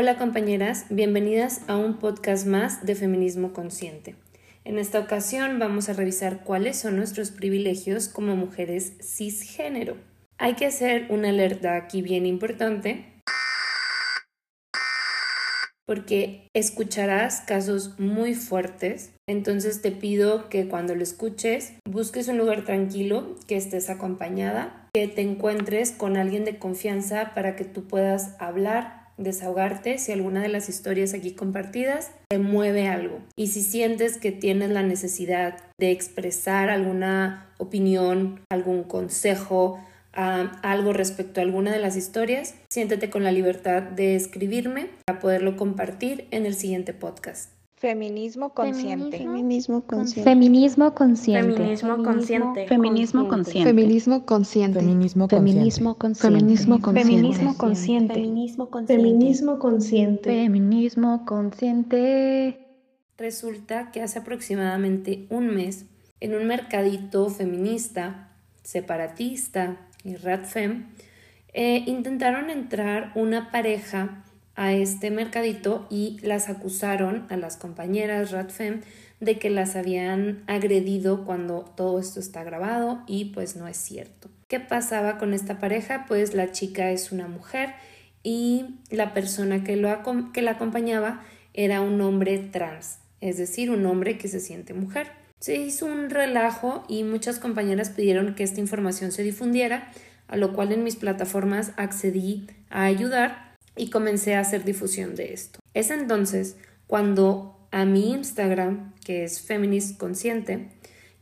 Hola compañeras, bienvenidas a un podcast más de Feminismo Consciente. En esta ocasión vamos a revisar cuáles son nuestros privilegios como mujeres cisgénero. Hay que hacer una alerta aquí bien importante porque escucharás casos muy fuertes, entonces te pido que cuando lo escuches busques un lugar tranquilo, que estés acompañada, que te encuentres con alguien de confianza para que tú puedas hablar desahogarte si alguna de las historias aquí compartidas te mueve algo. Y si sientes que tienes la necesidad de expresar alguna opinión, algún consejo, ah, algo respecto a alguna de las historias, siéntete con la libertad de escribirme para poderlo compartir en el siguiente podcast. Feminismo consciente. Feminismo consciente. Feminismo consciente. Feminismo consciente. Feminismo consciente. Feminismo consciente. Feminismo consciente. Feminismo consciente. Feminismo consciente. Feminismo consciente. Feminismo consciente. Feminismo consciente. Resulta que hace aproximadamente un mes, en un mercadito feminista, separatista y radfem, eh, intentaron entrar una pareja a este mercadito y las acusaron a las compañeras Radfem de que las habían agredido cuando todo esto está grabado y pues no es cierto. ¿Qué pasaba con esta pareja? Pues la chica es una mujer y la persona que, lo, que la acompañaba era un hombre trans, es decir, un hombre que se siente mujer. Se hizo un relajo y muchas compañeras pidieron que esta información se difundiera, a lo cual en mis plataformas accedí a ayudar y comencé a hacer difusión de esto. Es entonces cuando a mi Instagram, que es Feminist Consciente,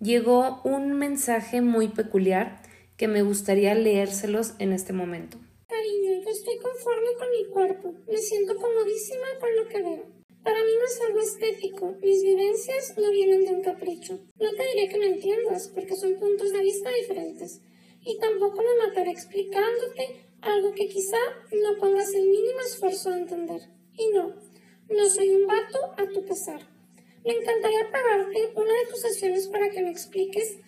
llegó un mensaje muy peculiar que me gustaría leérselos en este momento. Cariño, yo estoy conforme con mi cuerpo. Me siento comodísima con lo que veo. Para mí no es algo estético. Mis vivencias no vienen de un capricho. No te diré que me entiendas, porque son puntos de vista diferentes. Y tampoco me mataré explicándote algo que quizá no pongas el mínimo esfuerzo a entender. Y no, no soy un vato a tu pesar. Me encantaría pagarte una de tus sesiones para que me expliques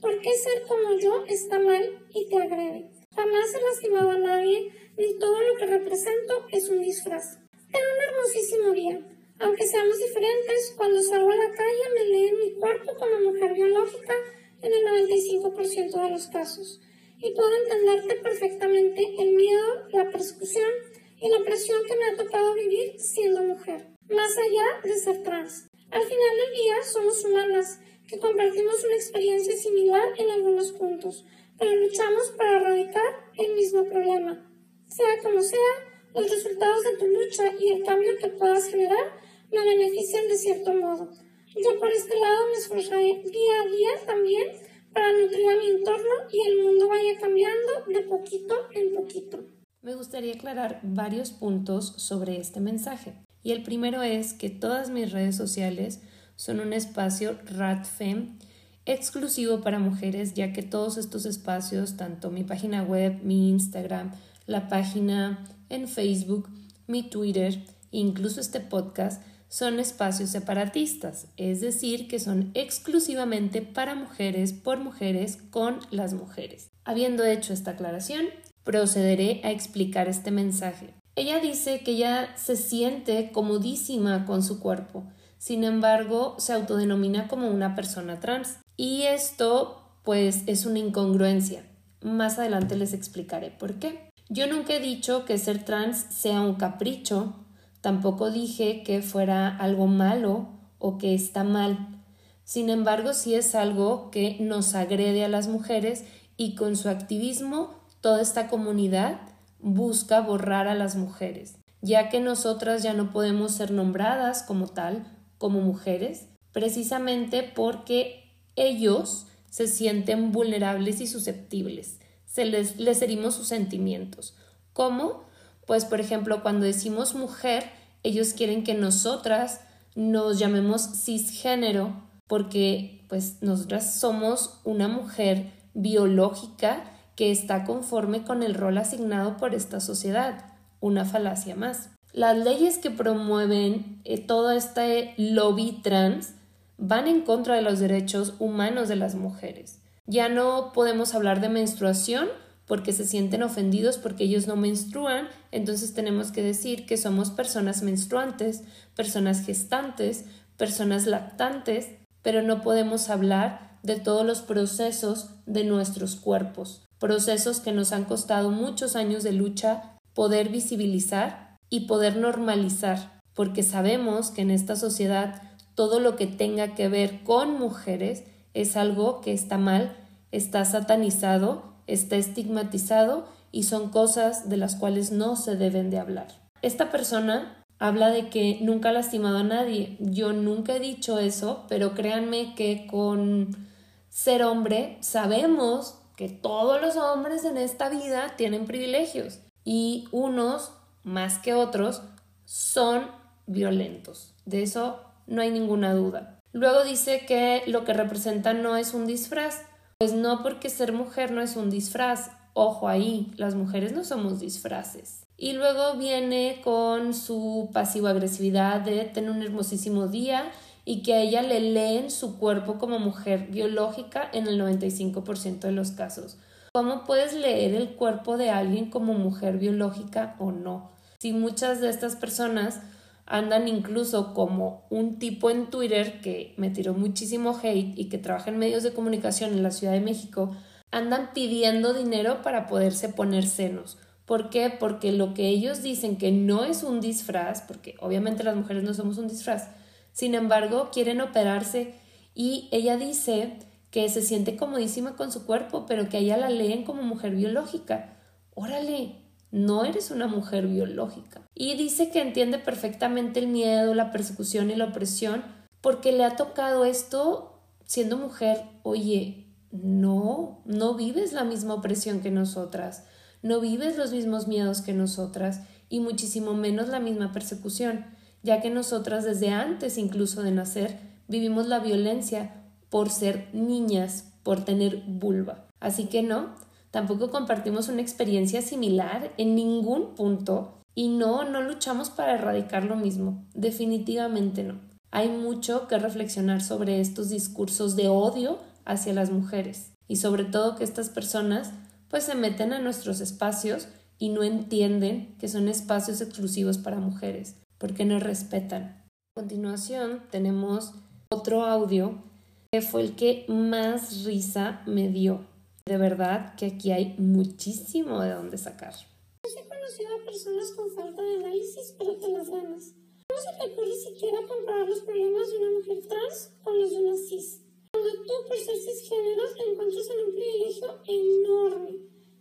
por qué ser como yo está mal y te agrede. Jamás he lastimado a nadie, ni todo lo que represento es un disfraz. Ten un hermosísimo día. Aunque seamos diferentes, cuando salgo a la calle me leen mi cuerpo como mujer biológica en el 95% de los casos y puedo entenderte perfectamente el miedo, la persecución y la presión que me ha tocado vivir siendo mujer, más allá de ser trans. Al final del día somos humanas que compartimos una experiencia similar en algunos puntos, pero luchamos para erradicar el mismo problema. Sea como sea, los resultados de tu lucha y el cambio que puedas generar me benefician de cierto modo. Yo por este lado me esforzaré día a día también para nutrir a mi entorno y el mundo vaya cambiando de poquito en poquito. Me gustaría aclarar varios puntos sobre este mensaje. Y el primero es que todas mis redes sociales son un espacio RADFEM exclusivo para mujeres, ya que todos estos espacios, tanto mi página web, mi Instagram, la página en Facebook, mi Twitter, incluso este podcast, son espacios separatistas, es decir, que son exclusivamente para mujeres, por mujeres, con las mujeres. Habiendo hecho esta aclaración, procederé a explicar este mensaje. Ella dice que ella se siente comodísima con su cuerpo, sin embargo, se autodenomina como una persona trans. Y esto, pues, es una incongruencia. Más adelante les explicaré por qué. Yo nunca he dicho que ser trans sea un capricho Tampoco dije que fuera algo malo o que está mal. Sin embargo, sí es algo que nos agrede a las mujeres y con su activismo toda esta comunidad busca borrar a las mujeres, ya que nosotras ya no podemos ser nombradas como tal, como mujeres, precisamente porque ellos se sienten vulnerables y susceptibles. Se les, les herimos sus sentimientos. ¿Cómo? Pues por ejemplo, cuando decimos mujer, ellos quieren que nosotras nos llamemos cisgénero porque pues nosotras somos una mujer biológica que está conforme con el rol asignado por esta sociedad, una falacia más. Las leyes que promueven eh, todo este lobby trans van en contra de los derechos humanos de las mujeres. Ya no podemos hablar de menstruación porque se sienten ofendidos porque ellos no menstruan, entonces tenemos que decir que somos personas menstruantes, personas gestantes, personas lactantes, pero no podemos hablar de todos los procesos de nuestros cuerpos, procesos que nos han costado muchos años de lucha poder visibilizar y poder normalizar, porque sabemos que en esta sociedad todo lo que tenga que ver con mujeres es algo que está mal, está satanizado está estigmatizado y son cosas de las cuales no se deben de hablar. Esta persona habla de que nunca ha lastimado a nadie. Yo nunca he dicho eso, pero créanme que con ser hombre sabemos que todos los hombres en esta vida tienen privilegios y unos más que otros son violentos. De eso no hay ninguna duda. Luego dice que lo que representa no es un disfraz, pues no porque ser mujer no es un disfraz. Ojo ahí, las mujeres no somos disfraces. Y luego viene con su pasivo-agresividad de tener un hermosísimo día y que a ella le leen su cuerpo como mujer biológica en el 95% de los casos. ¿Cómo puedes leer el cuerpo de alguien como mujer biológica o no? Si muchas de estas personas andan incluso como un tipo en Twitter que me tiró muchísimo hate y que trabaja en medios de comunicación en la Ciudad de México, andan pidiendo dinero para poderse poner senos. ¿Por qué? Porque lo que ellos dicen que no es un disfraz, porque obviamente las mujeres no somos un disfraz, sin embargo quieren operarse y ella dice que se siente comodísima con su cuerpo, pero que a ella la leen como mujer biológica. Órale, no eres una mujer biológica. Y dice que entiende perfectamente el miedo, la persecución y la opresión porque le ha tocado esto siendo mujer. Oye, no, no vives la misma opresión que nosotras, no vives los mismos miedos que nosotras y muchísimo menos la misma persecución, ya que nosotras desde antes incluso de nacer vivimos la violencia por ser niñas, por tener vulva. Así que no, tampoco compartimos una experiencia similar en ningún punto y no, no luchamos para erradicar lo mismo, definitivamente no. Hay mucho que reflexionar sobre estos discursos de odio hacia las mujeres y sobre todo que estas personas pues se meten a nuestros espacios y no entienden que son espacios exclusivos para mujeres porque no respetan. A continuación tenemos otro audio que fue el que más risa me dio de verdad que aquí hay muchísimo de dónde sacar. He conocido a personas con falta de análisis, pero te las ganas. ¿Cómo se ocurre siquiera comparar los problemas de una mujer trans con los de una cis? Cuando tú, por ser cisgénero, te encuentras en un privilegio enorme.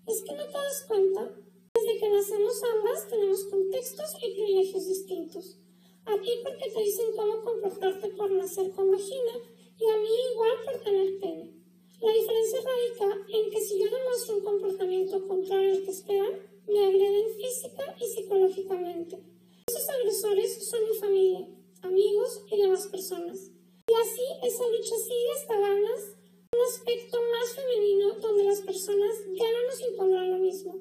¿Es que no te das cuenta? Desde que nacemos ambas tenemos contextos y privilegios distintos. A ti porque te dicen cómo comportarte por nacer con vagina y a mí igual por tener pene. La diferencia radica en que si yo demuestro un comportamiento contrario al que esperan, me agreden física y psicológicamente. Esos agresores son mi familia, amigos y demás personas. Y así esa lucha sigue hasta ganas un aspecto más femenino donde las personas ya no nos impondrán lo mismo.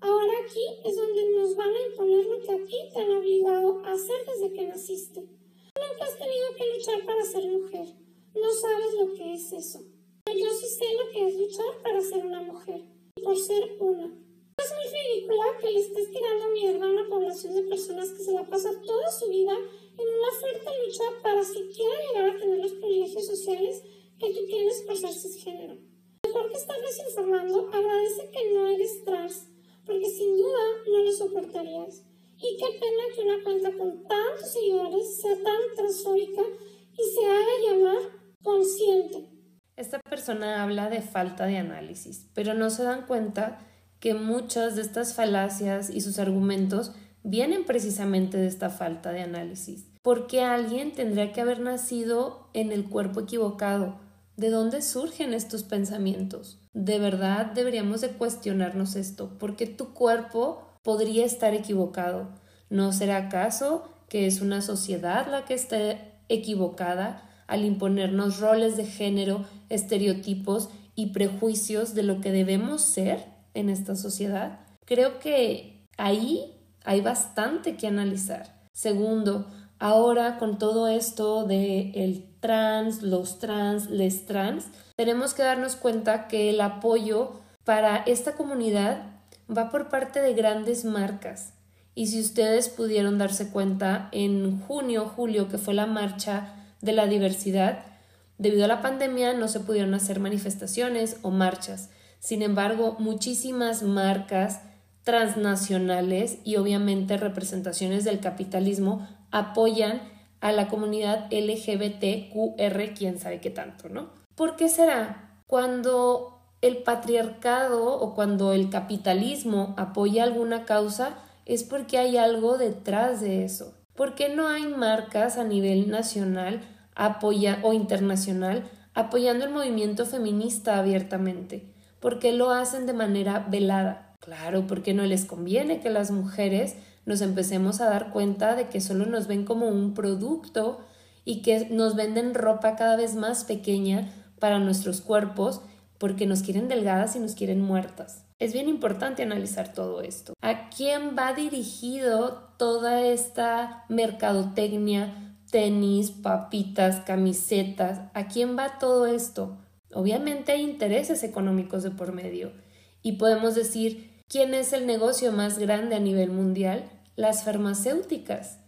Ahora aquí es donde nos van a imponer lo que a ti te han obligado a hacer desde que naciste. Nunca has tenido que luchar para ser mujer. No sabes lo que es eso. Yo sí sé lo que es luchar para ser una mujer, por ser una. Es muy ridícula que le estés tirando mierda a una población de personas que se la pasa toda su vida en una fuerte lucha para siquiera llegar a tener los privilegios sociales que tú tienes por ser cisgénero. Mejor que estar desinformando, agradece que no eres trans, porque sin duda no lo soportarías. Y qué pena que una cuenta con tantos seguidores sea tan transfóbica y se haga llamar consciente. Esta persona habla de falta de análisis, pero no se dan cuenta que muchas de estas falacias y sus argumentos vienen precisamente de esta falta de análisis. Porque alguien tendría que haber nacido en el cuerpo equivocado. ¿De dónde surgen estos pensamientos? De verdad deberíamos de cuestionarnos esto, porque tu cuerpo podría estar equivocado. ¿No será acaso que es una sociedad la que esté equivocada? Al imponernos roles de género, estereotipos y prejuicios de lo que debemos ser en esta sociedad? Creo que ahí hay bastante que analizar. Segundo, ahora con todo esto de el trans, los trans, les trans, tenemos que darnos cuenta que el apoyo para esta comunidad va por parte de grandes marcas. Y si ustedes pudieron darse cuenta, en junio, julio, que fue la marcha de la diversidad, debido a la pandemia no se pudieron hacer manifestaciones o marchas. Sin embargo, muchísimas marcas transnacionales y obviamente representaciones del capitalismo apoyan a la comunidad LGBTQR, quién sabe qué tanto, ¿no? ¿Por qué será? Cuando el patriarcado o cuando el capitalismo apoya alguna causa, es porque hay algo detrás de eso. ¿Por qué no hay marcas a nivel nacional apoya o internacional apoyando el movimiento feminista abiertamente? ¿Por qué lo hacen de manera velada? Claro, porque no les conviene que las mujeres nos empecemos a dar cuenta de que solo nos ven como un producto y que nos venden ropa cada vez más pequeña para nuestros cuerpos porque nos quieren delgadas y nos quieren muertas. Es bien importante analizar todo esto. ¿A quién va dirigido toda esta mercadotecnia, tenis, papitas, camisetas? ¿A quién va todo esto? Obviamente hay intereses económicos de por medio y podemos decir quién es el negocio más grande a nivel mundial, las farmacéuticas.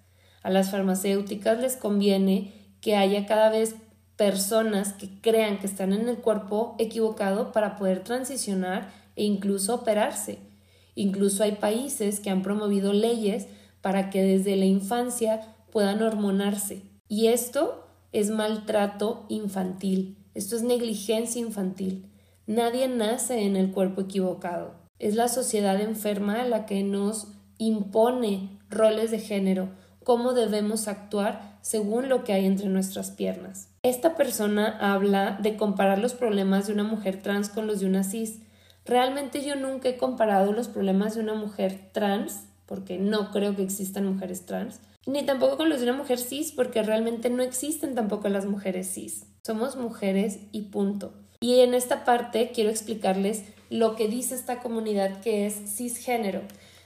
A las farmacéuticas les conviene que haya cada vez personas que crean que están en el cuerpo equivocado para poder transicionar e incluso operarse. Incluso hay países que han promovido leyes para que desde la infancia puedan hormonarse. Y esto es maltrato infantil, esto es negligencia infantil. Nadie nace en el cuerpo equivocado. Es la sociedad enferma la que nos impone roles de género, cómo debemos actuar según lo que hay entre nuestras piernas. Esta persona habla de comparar los problemas de una mujer trans con los de una cis. Realmente yo nunca he comparado los problemas de una mujer trans, porque no creo que existan mujeres trans, ni tampoco con los de una mujer cis, porque realmente no existen tampoco las mujeres cis. Somos mujeres y punto. Y en esta parte quiero explicarles lo que dice esta comunidad que es cisgénero.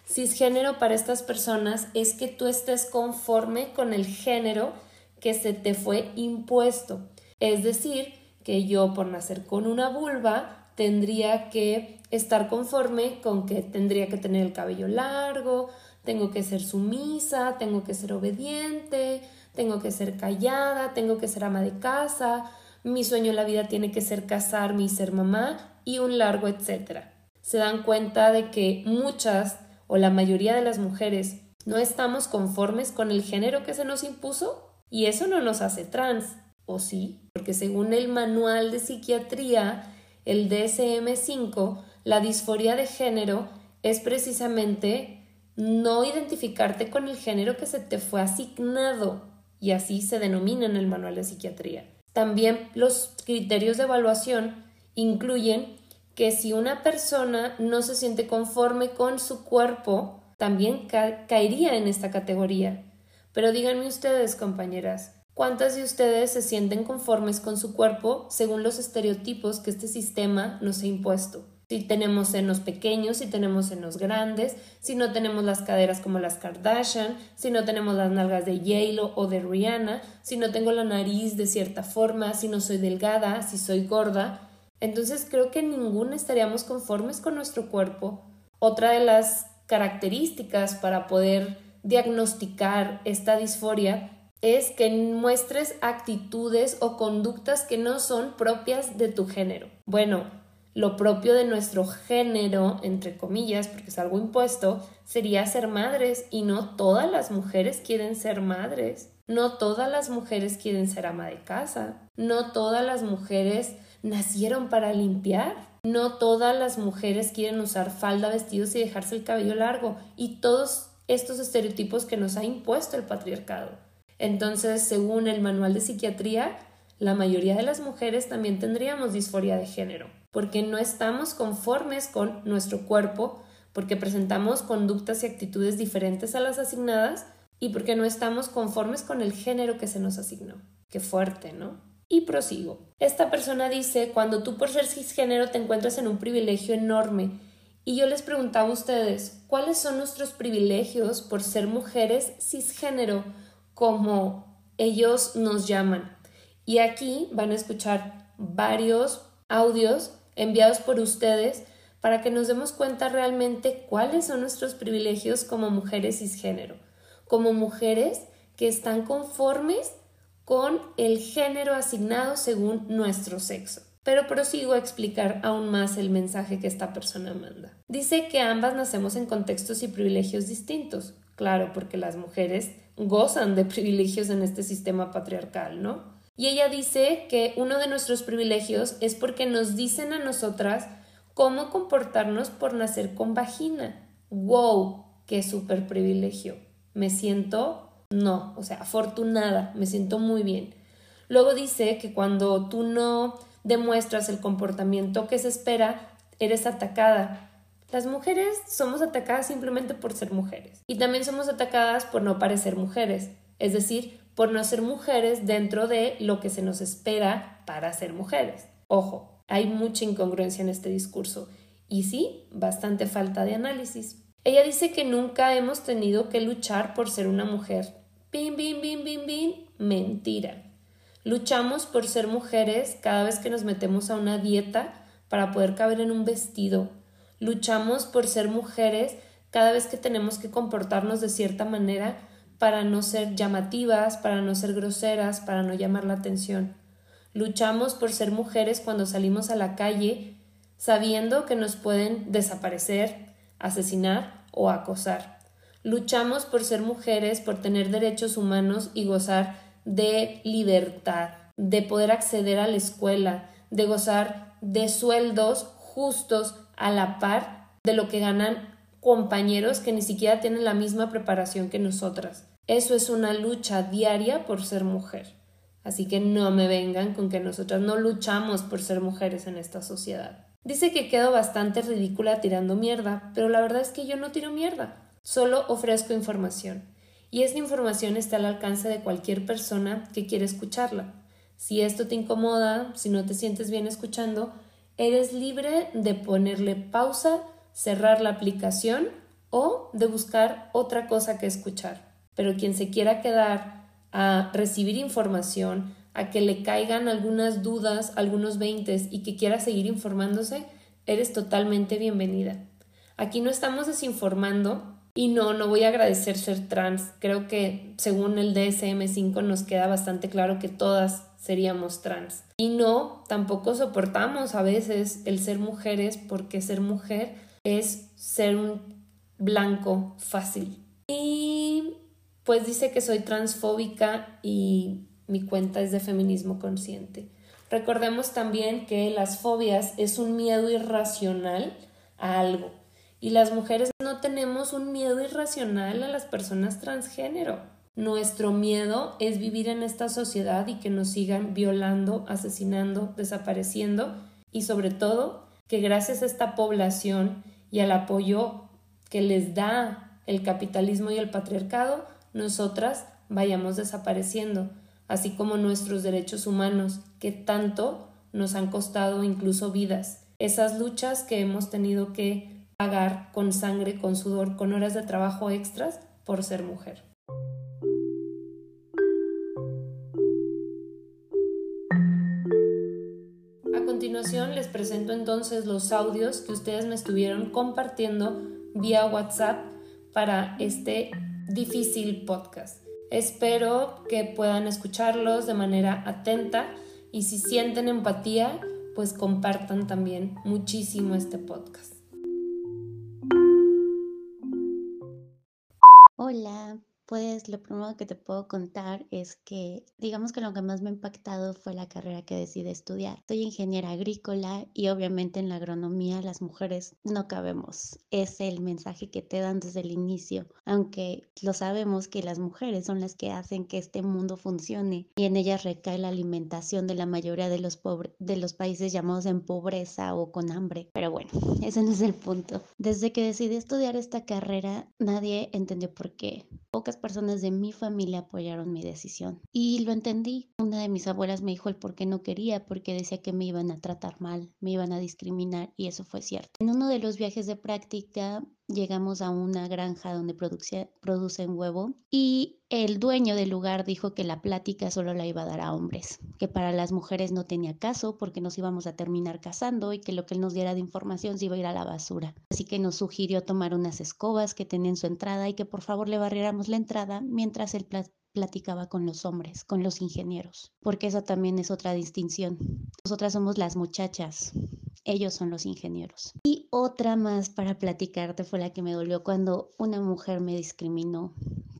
Cisgénero para estas personas es que tú estés conforme con el género que se te fue impuesto. Es decir, que yo por nacer con una vulva tendría que estar conforme con que tendría que tener el cabello largo, tengo que ser sumisa, tengo que ser obediente, tengo que ser callada, tengo que ser ama de casa, mi sueño en la vida tiene que ser casarme y ser mamá y un largo etcétera. Se dan cuenta de que muchas o la mayoría de las mujeres no estamos conformes con el género que se nos impuso y eso no nos hace trans, ¿o sí? Porque según el manual de psiquiatría, el DSM5, la disforia de género es precisamente no identificarte con el género que se te fue asignado, y así se denomina en el manual de psiquiatría. También los criterios de evaluación incluyen que si una persona no se siente conforme con su cuerpo, también caería en esta categoría. Pero díganme ustedes, compañeras, ¿cuántas de ustedes se sienten conformes con su cuerpo según los estereotipos que este sistema nos ha impuesto? Si tenemos senos pequeños, si tenemos senos grandes, si no tenemos las caderas como las Kardashian, si no tenemos las nalgas de j o de Rihanna, si no tengo la nariz de cierta forma, si no soy delgada, si soy gorda. Entonces creo que ninguno estaríamos conformes con nuestro cuerpo. Otra de las características para poder diagnosticar esta disforia es que muestres actitudes o conductas que no son propias de tu género. Bueno, lo propio de nuestro género, entre comillas, porque es algo impuesto, sería ser madres y no todas las mujeres quieren ser madres. No todas las mujeres quieren ser ama de casa. No todas las mujeres nacieron para limpiar. No todas las mujeres quieren usar falda, vestidos y dejarse el cabello largo. Y todos estos estereotipos que nos ha impuesto el patriarcado. Entonces, según el manual de psiquiatría, la mayoría de las mujeres también tendríamos disforia de género, porque no estamos conformes con nuestro cuerpo, porque presentamos conductas y actitudes diferentes a las asignadas y porque no estamos conformes con el género que se nos asignó. Qué fuerte, ¿no? Y prosigo. Esta persona dice, cuando tú por ser cisgénero te encuentras en un privilegio enorme y yo les preguntaba a ustedes, ¿cuáles son nuestros privilegios por ser mujeres cisgénero, como ellos nos llaman? Y aquí van a escuchar varios audios enviados por ustedes para que nos demos cuenta realmente cuáles son nuestros privilegios como mujeres cisgénero, como mujeres que están conformes con el género asignado según nuestro sexo. Pero prosigo a explicar aún más el mensaje que esta persona manda. Dice que ambas nacemos en contextos y privilegios distintos. Claro, porque las mujeres gozan de privilegios en este sistema patriarcal, ¿no? Y ella dice que uno de nuestros privilegios es porque nos dicen a nosotras cómo comportarnos por nacer con vagina. ¡Wow! ¡Qué súper privilegio! Me siento, no, o sea, afortunada, me siento muy bien. Luego dice que cuando tú no demuestras el comportamiento que se espera, eres atacada. Las mujeres somos atacadas simplemente por ser mujeres y también somos atacadas por no parecer mujeres, es decir, por no ser mujeres dentro de lo que se nos espera para ser mujeres. Ojo, hay mucha incongruencia en este discurso y sí, bastante falta de análisis. Ella dice que nunca hemos tenido que luchar por ser una mujer. Bim, bim, bim, bim, bim. Mentira. Luchamos por ser mujeres cada vez que nos metemos a una dieta para poder caber en un vestido. Luchamos por ser mujeres cada vez que tenemos que comportarnos de cierta manera para no ser llamativas, para no ser groseras, para no llamar la atención. Luchamos por ser mujeres cuando salimos a la calle sabiendo que nos pueden desaparecer, asesinar o acosar. Luchamos por ser mujeres, por tener derechos humanos y gozar de libertad, de poder acceder a la escuela, de gozar de sueldos justos a la par de lo que ganan compañeros que ni siquiera tienen la misma preparación que nosotras. Eso es una lucha diaria por ser mujer. Así que no me vengan con que nosotras no luchamos por ser mujeres en esta sociedad. Dice que quedo bastante ridícula tirando mierda, pero la verdad es que yo no tiro mierda, solo ofrezco información. Y esta información está al alcance de cualquier persona que quiera escucharla. Si esto te incomoda, si no te sientes bien escuchando, eres libre de ponerle pausa, cerrar la aplicación o de buscar otra cosa que escuchar. Pero quien se quiera quedar a recibir información, a que le caigan algunas dudas, algunos veintes y que quiera seguir informándose, eres totalmente bienvenida. Aquí no estamos desinformando y no, no voy a agradecer ser trans. Creo que según el DSM5 nos queda bastante claro que todas seríamos trans. Y no, tampoco soportamos a veces el ser mujeres porque ser mujer es ser un blanco fácil. Y pues dice que soy transfóbica y mi cuenta es de feminismo consciente. Recordemos también que las fobias es un miedo irracional a algo y las mujeres no tenemos un miedo irracional a las personas transgénero. Nuestro miedo es vivir en esta sociedad y que nos sigan violando, asesinando, desapareciendo y sobre todo que gracias a esta población y al apoyo que les da el capitalismo y el patriarcado, nosotras vayamos desapareciendo, así como nuestros derechos humanos, que tanto nos han costado incluso vidas. Esas luchas que hemos tenido que pagar con sangre, con sudor, con horas de trabajo extras por ser mujer. Les presento entonces los audios que ustedes me estuvieron compartiendo vía WhatsApp para este difícil podcast. Espero que puedan escucharlos de manera atenta y si sienten empatía, pues compartan también muchísimo este podcast. Hola, pues lo primero que te puedo contar es que, digamos que lo que más me ha impactado fue la carrera que decidí estudiar. Soy ingeniera agrícola y obviamente en la agronomía las mujeres no cabemos. Es el mensaje que te dan desde el inicio, aunque lo sabemos que las mujeres son las que hacen que este mundo funcione y en ellas recae la alimentación de la mayoría de los, de los países llamados en pobreza o con hambre. Pero bueno, ese no es el punto. Desde que decidí estudiar esta carrera, nadie entendió por qué. Pocas personas de mi familia apoyaron mi decisión y lo entendí. Una de mis abuelas me dijo el por qué no quería, porque decía que me iban a tratar mal, me iban a discriminar y eso fue cierto. En uno de los viajes de práctica llegamos a una granja donde producen huevo y el dueño del lugar dijo que la plática solo la iba a dar a hombres, que para las mujeres no tenía caso porque nos íbamos a terminar casando y que lo que él nos diera de información se iba a ir a la basura. Así que nos sugirió tomar unas escobas que tenía en su entrada y que por favor le barriéramos la entrada mientras él platicaba con los hombres, con los ingenieros, porque esa también es otra distinción. Nosotras somos las muchachas, ellos son los ingenieros. Y otra más para platicarte fue la que me dolió cuando una mujer me discriminó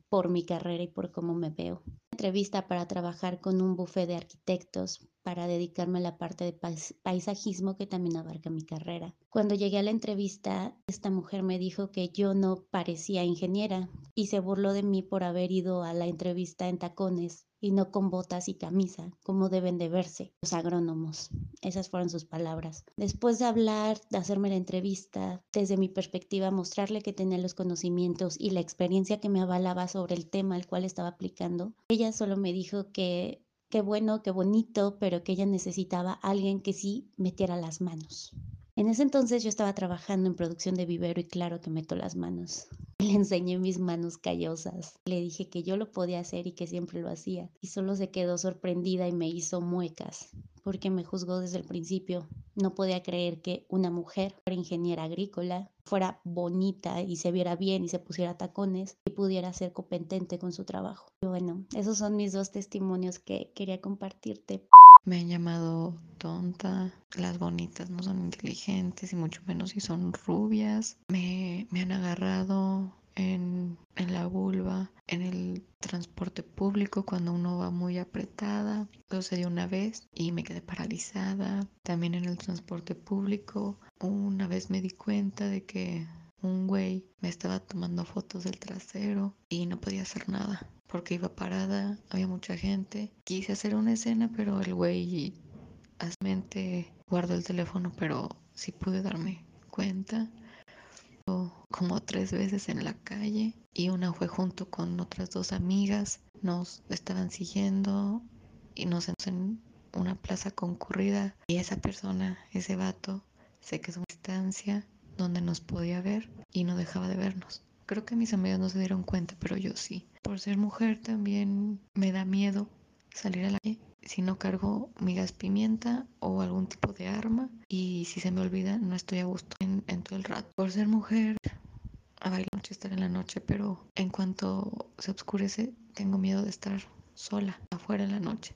por mi carrera y por cómo me veo. Entrevista para trabajar con un bufé de arquitectos para dedicarme a la parte de paisajismo que también abarca mi carrera. Cuando llegué a la entrevista, esta mujer me dijo que yo no parecía ingeniera y se burló de mí por haber ido a la entrevista en tacones y no con botas y camisa, como deben de verse los agrónomos. Esas fueron sus palabras. Después de hablar, de hacerme la entrevista, desde mi perspectiva, mostrarle que tenía los conocimientos y la experiencia que me avalaba sobre el tema al cual estaba aplicando, ella solo me dijo que qué bueno, qué bonito, pero que ella necesitaba alguien que sí metiera las manos. En ese entonces yo estaba trabajando en producción de vivero y claro que meto las manos. Le enseñé mis manos callosas. Le dije que yo lo podía hacer y que siempre lo hacía. Y solo se quedó sorprendida y me hizo muecas, porque me juzgó desde el principio. No podía creer que una mujer ingeniera agrícola, fuera bonita y se viera bien y se pusiera tacones y pudiera ser competente con su trabajo. Y bueno, esos son mis dos testimonios que quería compartirte. Me han llamado tonta, las bonitas no son inteligentes y mucho menos si son rubias. Me, me han agarrado en, en, la vulva, en el transporte público cuando uno va muy apretada. Sucedió una vez y me quedé paralizada. También en el transporte público. Una vez me di cuenta de que un güey me estaba tomando fotos del trasero y no podía hacer nada porque iba parada, había mucha gente. Quise hacer una escena, pero el güey mente guardó el teléfono, pero sí pude darme cuenta. Como tres veces en la calle y una fue junto con otras dos amigas. Nos estaban siguiendo y nos en una plaza concurrida y esa persona, ese vato, se quedó en distancia donde nos podía ver y no dejaba de vernos. Creo que mis amigas no se dieron cuenta, pero yo sí. Por ser mujer también me da miedo salir a la calle si no cargo mi gas pimienta o algún tipo de arma y si se me olvida no estoy a gusto en, todo el rato. Por ser mujer, a bailar noche estar en la noche, pero en cuanto se oscurece tengo miedo de estar sola afuera en la noche.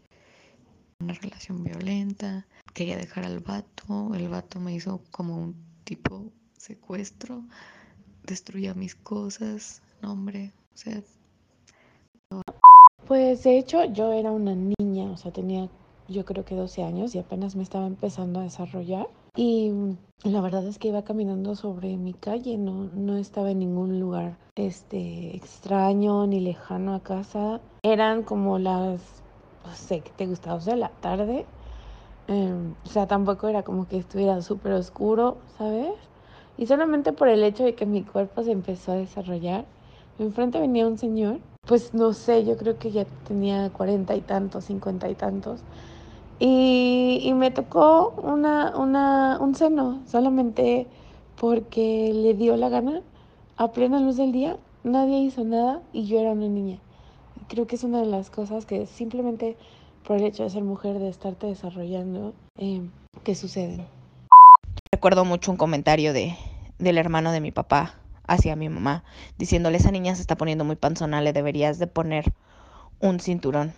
Una relación violenta, quería dejar al vato, el vato me hizo como un tipo secuestro destruía mis cosas, no hombre, o sea... Pues de hecho yo era una niña, o sea, tenía yo creo que 12 años y apenas me estaba empezando a desarrollar. Y la verdad es que iba caminando sobre mi calle, no, no estaba en ningún lugar este, extraño ni lejano a casa. Eran como las, no sé, ¿qué te gustaba? O sea, la tarde. Em, o sea, tampoco era como que estuviera súper oscuro, ¿sabes? Y solamente por el hecho de que mi cuerpo se empezó a desarrollar, enfrente venía un señor, pues no sé, yo creo que ya tenía cuarenta y tantos, cincuenta y tantos. Y, y me tocó una, una, un seno, solamente porque le dio la gana, a plena luz del día, nadie hizo nada y yo era una niña. Creo que es una de las cosas que simplemente por el hecho de ser mujer, de estarte desarrollando, eh, que suceden. Recuerdo mucho un comentario de, del hermano de mi papá hacia mi mamá, diciéndole, esa niña se está poniendo muy panzona, le deberías de poner un cinturón.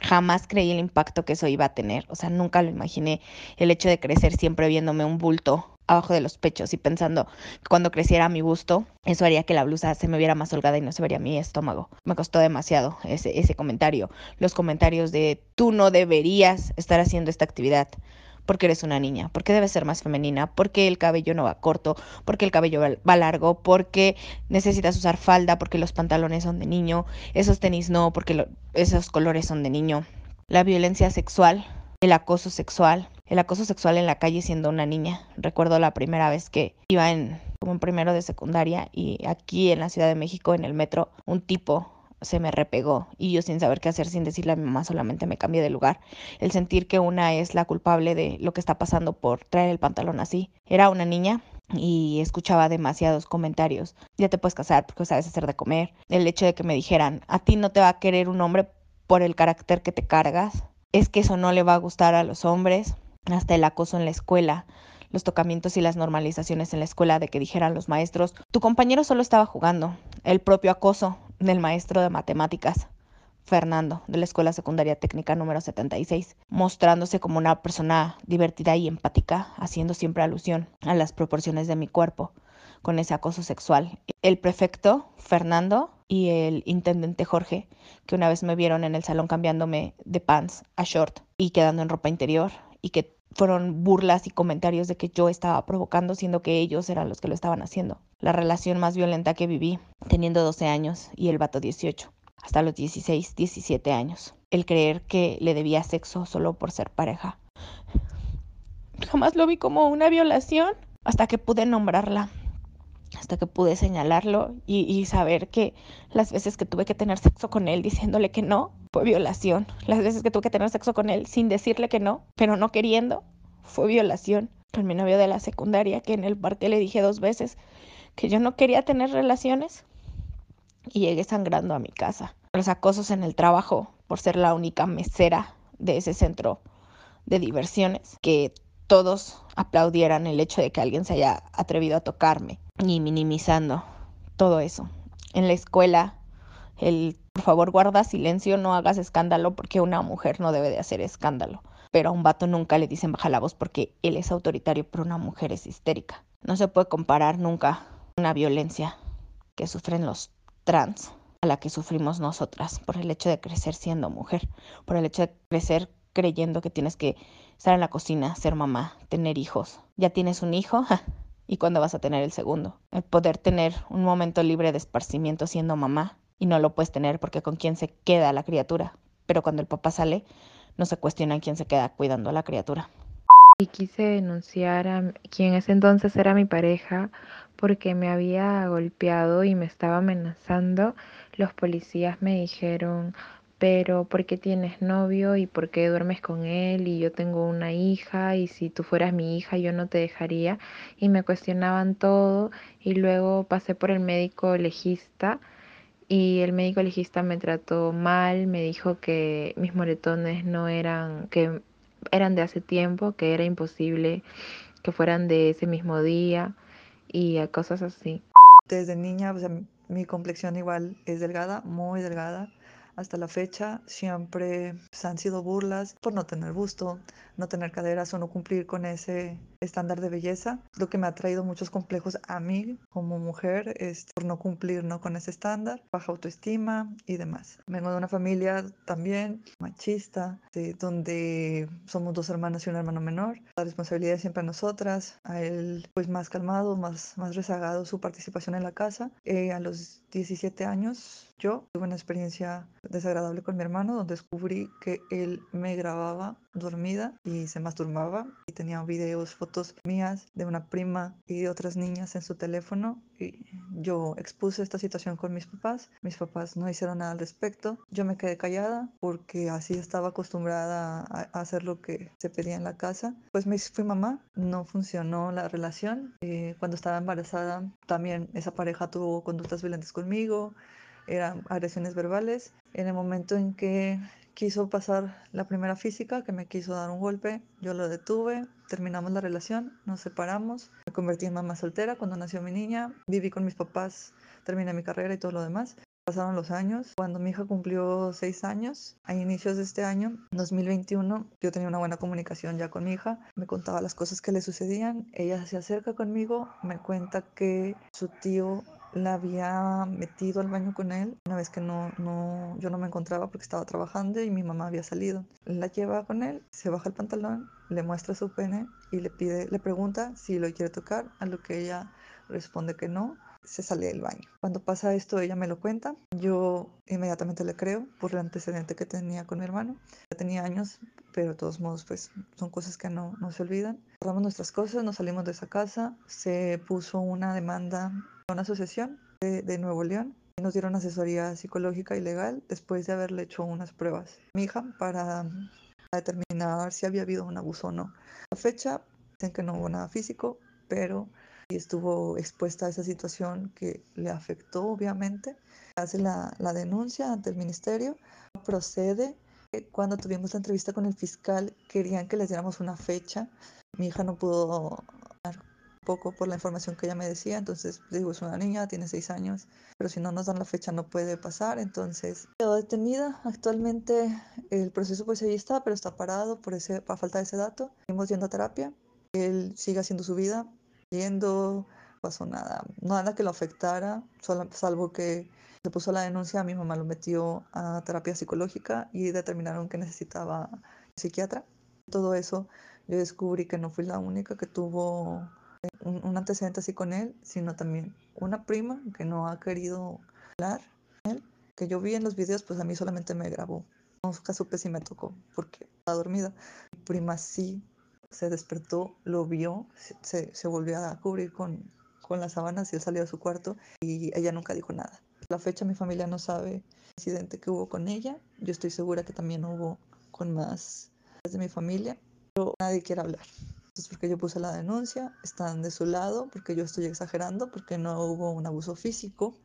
Jamás creí el impacto que eso iba a tener, o sea, nunca lo imaginé, el hecho de crecer siempre viéndome un bulto abajo de los pechos y pensando que cuando creciera mi busto, eso haría que la blusa se me viera más holgada y no se vería mi estómago. Me costó demasiado ese, ese comentario. Los comentarios de tú no deberías estar haciendo esta actividad porque eres una niña, porque debes ser más femenina, porque el cabello no va corto, porque el cabello va largo, porque necesitas usar falda, porque los pantalones son de niño, esos tenis no, porque esos colores son de niño. La violencia sexual, el acoso sexual, el acoso sexual en la calle siendo una niña. Recuerdo la primera vez que iba en como en primero de secundaria y aquí en la Ciudad de México en el metro un tipo se me repegó y yo sin saber qué hacer, sin decirle a mi mamá, solamente me cambié de lugar. El sentir que una es la culpable de lo que está pasando por traer el pantalón así. Era una niña y escuchaba demasiados comentarios. Ya te puedes casar porque sabes hacer de comer. El hecho de que me dijeran, a ti no te va a querer un hombre por el carácter que te cargas. Es que eso no le va a gustar a los hombres. Hasta el acoso en la escuela, los tocamientos y las normalizaciones en la escuela de que dijeran los maestros, tu compañero solo estaba jugando. El propio acoso del maestro de matemáticas. Fernando, de la Escuela Secundaria Técnica número 76, mostrándose como una persona divertida y empática, haciendo siempre alusión a las proporciones de mi cuerpo, con ese acoso sexual. El prefecto, Fernando, y el intendente Jorge, que una vez me vieron en el salón cambiándome de pants a short y quedando en ropa interior, y que fueron burlas y comentarios de que yo estaba provocando, siendo que ellos eran los que lo estaban haciendo. La relación más violenta que viví, teniendo 12 años y el vato 18 hasta los 16, 17 años. El creer que le debía sexo solo por ser pareja. Jamás lo vi como una violación hasta que pude nombrarla, hasta que pude señalarlo y, y, saber que las veces que tuve que tener sexo con él diciéndole que no, fue violación. Las veces que tuve que tener sexo con él sin decirle que no, pero no queriendo, fue violación. Con mi novio de la secundaria, que en el parque le dije dos veces que yo no quería tener relaciones, y llegué sangrando a mi casa. Los acosos en el trabajo por ser la única mesera de ese centro de diversiones, que todos aplaudieran el hecho de que alguien se haya atrevido a tocarme y minimizando todo eso. En la escuela, el por favor guarda silencio, no hagas escándalo porque una mujer no debe de hacer escándalo. Pero a un vato nunca le dicen baja la voz porque él es autoritario, pero una mujer es histérica. No se puede comparar nunca una violencia que sufren los trans a la que sufrimos nosotras por el hecho de crecer siendo mujer, por el hecho de crecer creyendo que tienes que estar en la cocina, ser mamá, tener hijos. Ya tienes un hijo, ¿y cuándo vas a tener el segundo? El poder tener un momento libre de esparcimiento siendo mamá y no lo puedes tener porque con quién se queda la criatura. Pero cuando el papá sale, no se cuestiona quién se queda cuidando a la criatura. Y quise denunciar a quien ese entonces era mi pareja porque me había golpeado y me estaba amenazando. Los policías me dijeron, pero ¿por qué tienes novio y por qué duermes con él? Y yo tengo una hija y si tú fueras mi hija yo no te dejaría. Y me cuestionaban todo y luego pasé por el médico legista y el médico legista me trató mal, me dijo que mis moretones no eran, que eran de hace tiempo, que era imposible que fueran de ese mismo día y a cosas así. Desde niña, o sea, mi complexión igual es delgada, muy delgada. Hasta la fecha siempre pues, han sido burlas por no tener busto, no tener caderas o no cumplir con ese estándar de belleza. Lo que me ha traído muchos complejos a mí como mujer es por no cumplir ¿no? con ese estándar, baja autoestima y demás. Vengo de una familia también machista, de, donde somos dos hermanas y un hermano menor. La responsabilidad es siempre a nosotras, a él pues más calmado, más, más rezagado su participación en la casa. Eh, a los 17 años yo tuve una experiencia desagradable con mi hermano donde descubrí que él me grababa dormida y se masturbaba y tenía videos, fotos mías de una prima y de otras niñas en su teléfono y yo expuse esta situación con mis papás. Mis papás no hicieron nada al respecto. Yo me quedé callada porque así estaba acostumbrada a hacer lo que se pedía en la casa. Pues me fui mamá, no funcionó la relación. Eh, cuando estaba embarazada también esa pareja tuvo conductas violentas conmigo eran agresiones verbales. En el momento en que quiso pasar la primera física, que me quiso dar un golpe, yo lo detuve, terminamos la relación, nos separamos, me convertí en mamá soltera cuando nació mi niña, viví con mis papás, terminé mi carrera y todo lo demás. Pasaron los años. Cuando mi hija cumplió seis años, a inicios de este año, 2021, yo tenía una buena comunicación ya con mi hija. Me contaba las cosas que le sucedían. Ella se acerca conmigo, me cuenta que su tío la había metido al baño con él una vez que no, no, yo no me encontraba porque estaba trabajando y mi mamá había salido. La lleva con él, se baja el pantalón, le muestra su pene y le pide, le pregunta si lo quiere tocar, a lo que ella responde que no, se sale del baño. Cuando pasa esto, ella me lo cuenta, yo inmediatamente le creo por el antecedente que tenía con mi hermano. Ya tenía años, pero de todos modos, pues son cosas que no, no se olvidan. Cerramos nuestras cosas, nos salimos de esa casa, se puso una demanda una asociación de, Nuevo León nos dieron asesoría psicológica y legal después de haberle hecho unas pruebas a mi hija para, determinar si había habido un abuso o no. A fecha dicen que no hubo nada físico, pero estuvo expuesta a esa situación que le afectó obviamente. Hace la, la denuncia ante el ministerio, procede. Cuando tuvimos la entrevista con el fiscal, querían que les diéramos una fecha. Mi hija no pudo poco por la información que ella me decía, entonces digo, es una niña, tiene seis años, pero si no nos dan la fecha no puede pasar, entonces quedó detenida. Actualmente el proceso pues ahí está, pero está parado por, ese, por falta de ese dato. Seguimos yendo a terapia, él sigue haciendo su vida, yendo, pasó nada, nada que lo afectara, solo, salvo que se puso la denuncia, mi mamá lo metió a terapia psicológica y determinaron que necesitaba psiquiatra. Todo eso yo descubrí que no fui la única que tuvo un, un, antecedente así con él, sino también una prima que no ha querido hablar él, que yo vi en los videos, pues a mí solamente me grabó. Nunca supe si me tocó porque estaba dormida. Mi prima sí se despertó, lo vio, se, se volvió a cubrir con, con las sábanas y él salió de su cuarto y ella nunca dijo nada. La fecha mi familia no sabe el incidente que hubo con ella. Yo estoy segura que también hubo con más de mi familia, pero nadie quiere hablar. Entonces, porque yo puse la denuncia, están de su lado, porque yo estoy exagerando, porque no hubo un abuso físico.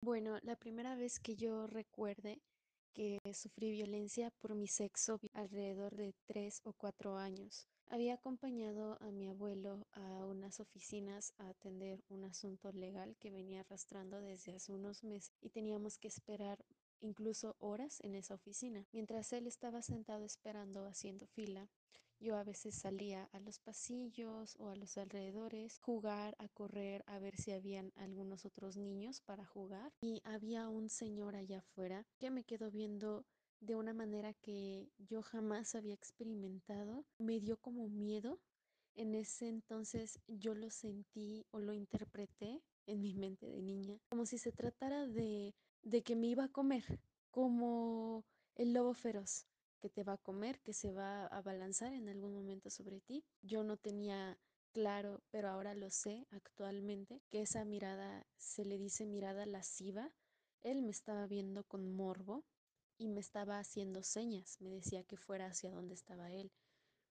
Bueno, la primera vez que yo recuerde que sufrí violencia por mi sexo alrededor de tres o cuatro años. Había acompañado a mi abuelo a unas oficinas a atender un asunto legal que venía arrastrando desde hace unos meses y teníamos que esperar incluso horas en esa oficina. Mientras él estaba sentado esperando haciendo fila, yo a veces salía a los pasillos o a los alrededores, jugar, a correr, a ver si habían algunos otros niños para jugar. Y había un señor allá afuera que me quedó viendo de una manera que yo jamás había experimentado. Me dio como miedo. En ese entonces yo lo sentí o lo interpreté en mi mente de niña como si se tratara de, de que me iba a comer, como el lobo feroz te va a comer, que se va a balanzar en algún momento sobre ti. Yo no tenía claro, pero ahora lo sé actualmente, que esa mirada se le dice mirada lasciva. Él me estaba viendo con morbo y me estaba haciendo señas, me decía que fuera hacia donde estaba él.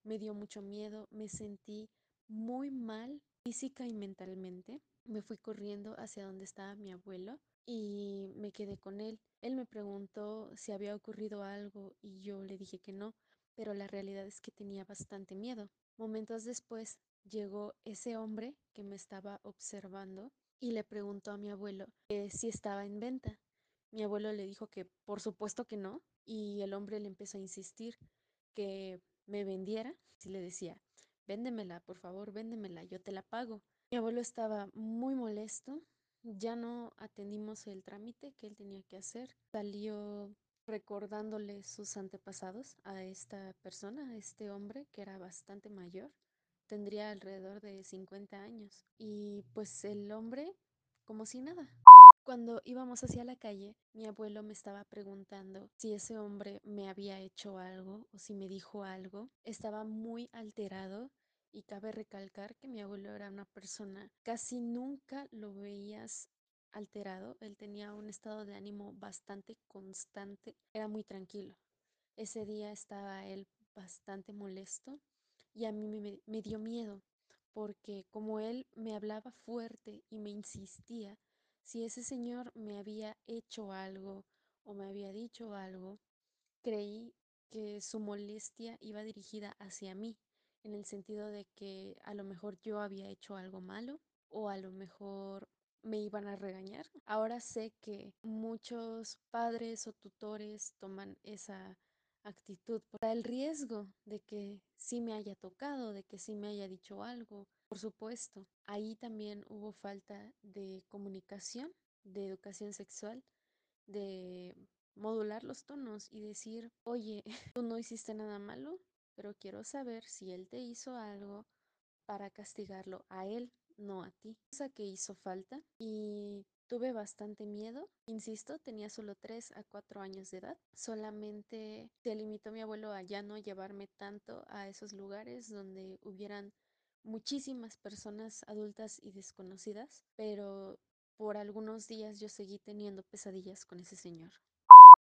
Me dio mucho miedo, me sentí muy mal física y mentalmente. Me fui corriendo hacia donde estaba mi abuelo y me quedé con él. Él me preguntó si había ocurrido algo y yo le dije que no, pero la realidad es que tenía bastante miedo. Momentos después llegó ese hombre que me estaba observando y le preguntó a mi abuelo si estaba en venta. Mi abuelo le dijo que por supuesto que no y el hombre le empezó a insistir que me vendiera. Y le decía, véndemela, por favor, véndemela, yo te la pago. Mi abuelo estaba muy molesto, ya no atendimos el trámite que él tenía que hacer. Salió recordándole sus antepasados a esta persona, a este hombre que era bastante mayor. Tendría alrededor de 50 años. Y pues el hombre como si nada. Cuando íbamos hacia la calle, mi abuelo me estaba preguntando si ese hombre me había hecho algo o si me dijo algo. Estaba muy alterado y cabe recalcar que mi abuelo era una persona, casi nunca lo veías alterado, él tenía un estado de ánimo bastante constante, era muy tranquilo. Ese día estaba él bastante molesto y a mí me, me dio miedo porque como él me hablaba fuerte y me insistía, si ese señor me había hecho algo o me había dicho algo, creí que su molestia iba dirigida hacia mí, en el sentido de que a lo mejor yo había hecho algo malo o a lo mejor me iban a regañar. Ahora sé que muchos padres o tutores toman esa actitud por el riesgo de que sí me haya tocado, de que sí me haya dicho algo. Por supuesto, ahí también hubo falta de comunicación, de educación sexual, de modular los tonos y decir, oye, tú no hiciste nada malo, pero quiero saber si él te hizo algo para castigarlo a él, no a ti. Cosa que hizo falta y Tuve bastante miedo, insisto, tenía solo 3 a 4 años de edad. Solamente se limitó mi abuelo a ya no llevarme tanto a esos lugares donde hubieran muchísimas personas adultas y desconocidas, pero por algunos días yo seguí teniendo pesadillas con ese señor.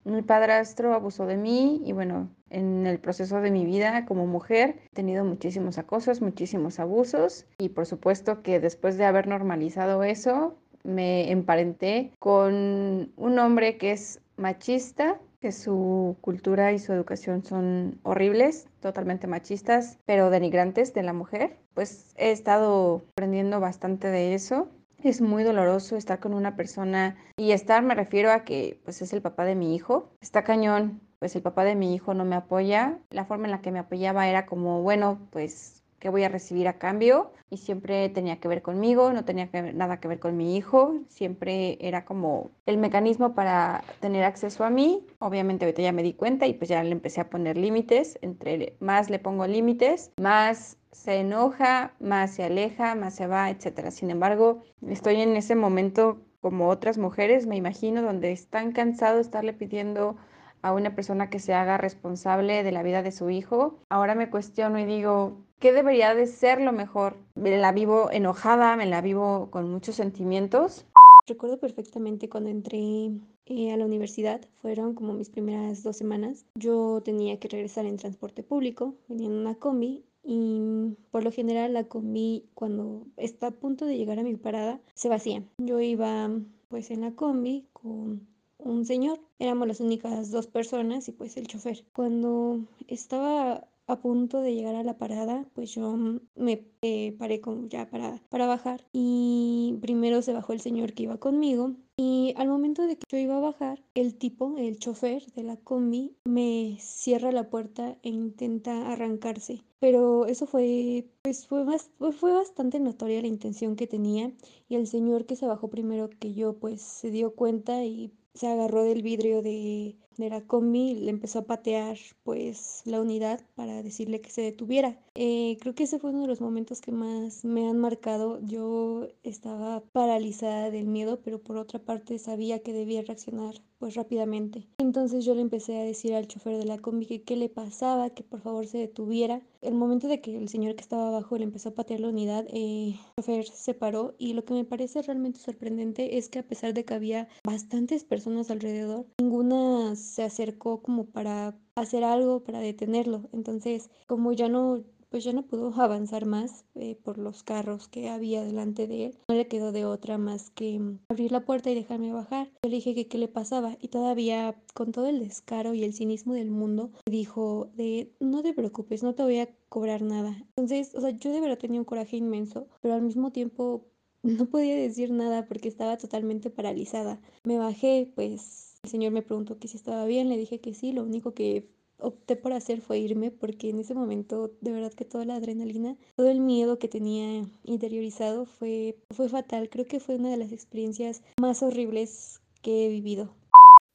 Mi padrastro abusó de mí y bueno, en el proceso de mi vida como mujer he tenido muchísimos acosos, muchísimos abusos y por supuesto que después de haber normalizado eso, me emparenté con un hombre que es machista, que su cultura y su educación son horribles, totalmente machistas, pero denigrantes de la mujer. Pues he estado aprendiendo bastante de eso. Es muy doloroso estar con una persona y estar me refiero a que pues es el papá de mi hijo. Está cañón, pues el papá de mi hijo no me apoya. La forma en la que me apoyaba era como, bueno, pues que voy a recibir a cambio y siempre tenía que ver conmigo, no tenía que nada que ver con mi hijo, siempre era como el mecanismo para tener acceso a mí. Obviamente ahorita ya me di cuenta y pues ya le empecé a poner límites, entre más le pongo límites, más se enoja, más se aleja, más se va, etcétera. Sin embargo, estoy en ese momento como otras mujeres, me imagino, donde están cansados de estarle pidiendo a una persona que se haga responsable de la vida de su hijo. Ahora me cuestiono y digo, ¿qué debería de ser lo mejor? Me la vivo enojada, me la vivo con muchos sentimientos. Recuerdo perfectamente cuando entré eh, a la universidad, fueron como mis primeras dos semanas. Yo tenía que regresar en transporte público, venía en una combi y por lo general la combi cuando está a punto de llegar a mi parada se vacía. Yo iba pues en la combi con un señor. Éramos las únicas dos personas y pues el chofer. Cuando estaba a punto de llegar a la parada, pues yo me eh, paré como ya para, para bajar y primero se bajó el señor que iba conmigo y al momento de que yo iba a bajar, el tipo, el chofer de la combi, me cierra la puerta e intenta arrancarse. Pero eso fue, pues fue, más, fue bastante notoria la intención que tenía y el señor que se bajó primero que yo, pues se dio cuenta y se agarró del vidrio de, de la combi le empezó a patear pues la unidad para decirle que se detuviera. Eh, creo que ese fue uno de los momentos que más me han marcado. Yo estaba paralizada del miedo, pero por otra parte sabía que debía reaccionar pues rápidamente. Entonces yo le empecé a decir al chofer de la combi que qué le pasaba, que por favor se detuviera. El momento de que el señor que estaba abajo le empezó a patear la unidad, eh, el chofer se paró y lo que me parece realmente sorprendente es que a pesar de que había bastantes personas alrededor, ninguna se acercó como para hacer algo para detenerlo. Entonces, como ya no pues ya no pudo avanzar más eh, por los carros que había delante de él. No le quedó de otra más que mm, abrir la puerta y dejarme bajar. Yo le dije que qué le pasaba y todavía con todo el descaro y el cinismo del mundo dijo de no te preocupes, no te voy a cobrar nada. Entonces, o sea, yo de verdad tenía un coraje inmenso, pero al mismo tiempo no podía decir nada porque estaba totalmente paralizada. Me bajé, pues el señor me preguntó que si estaba bien, le dije que sí, lo único que opté por hacer fue irme porque en ese momento de verdad que toda la adrenalina, todo el miedo que tenía interiorizado fue, fue fatal. Creo que fue una de las experiencias más horribles que he vivido.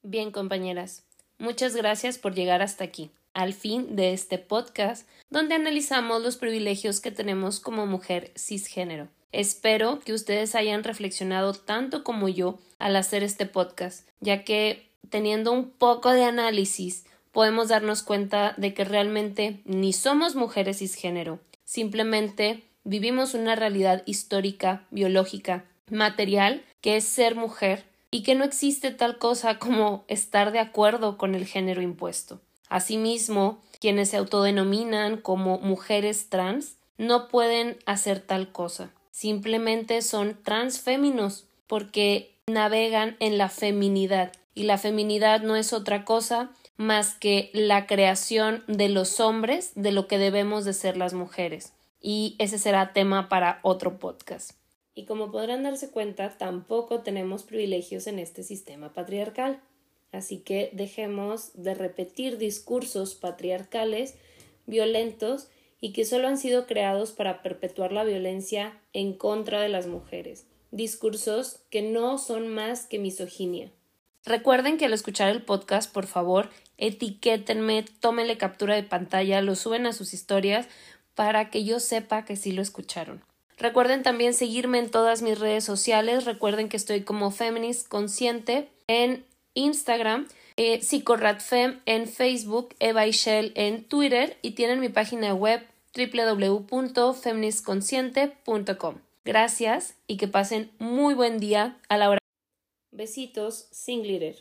Bien compañeras, muchas gracias por llegar hasta aquí, al fin de este podcast donde analizamos los privilegios que tenemos como mujer cisgénero. Espero que ustedes hayan reflexionado tanto como yo al hacer este podcast, ya que teniendo un poco de análisis podemos darnos cuenta de que realmente ni somos mujeres cisgénero, simplemente vivimos una realidad histórica, biológica, material, que es ser mujer y que no existe tal cosa como estar de acuerdo con el género impuesto. Asimismo, quienes se autodenominan como mujeres trans no pueden hacer tal cosa. Simplemente son transféminos porque navegan en la feminidad y la feminidad no es otra cosa más que la creación de los hombres de lo que debemos de ser las mujeres. Y ese será tema para otro podcast. Y como podrán darse cuenta, tampoco tenemos privilegios en este sistema patriarcal. Así que dejemos de repetir discursos patriarcales violentos y que solo han sido creados para perpetuar la violencia en contra de las mujeres. Discursos que no son más que misoginia. Recuerden que al escuchar el podcast, por favor, etiquétenme, tómenle captura de pantalla, lo suben a sus historias para que yo sepa que sí lo escucharon. Recuerden también seguirme en todas mis redes sociales. Recuerden que estoy como Feminist Consciente en Instagram, eh, Psicoratfem en Facebook, Eva Shell en Twitter y tienen mi página web www.feministconsciente.com. Gracias y que pasen muy buen día a la hora. Besitos sin glitter.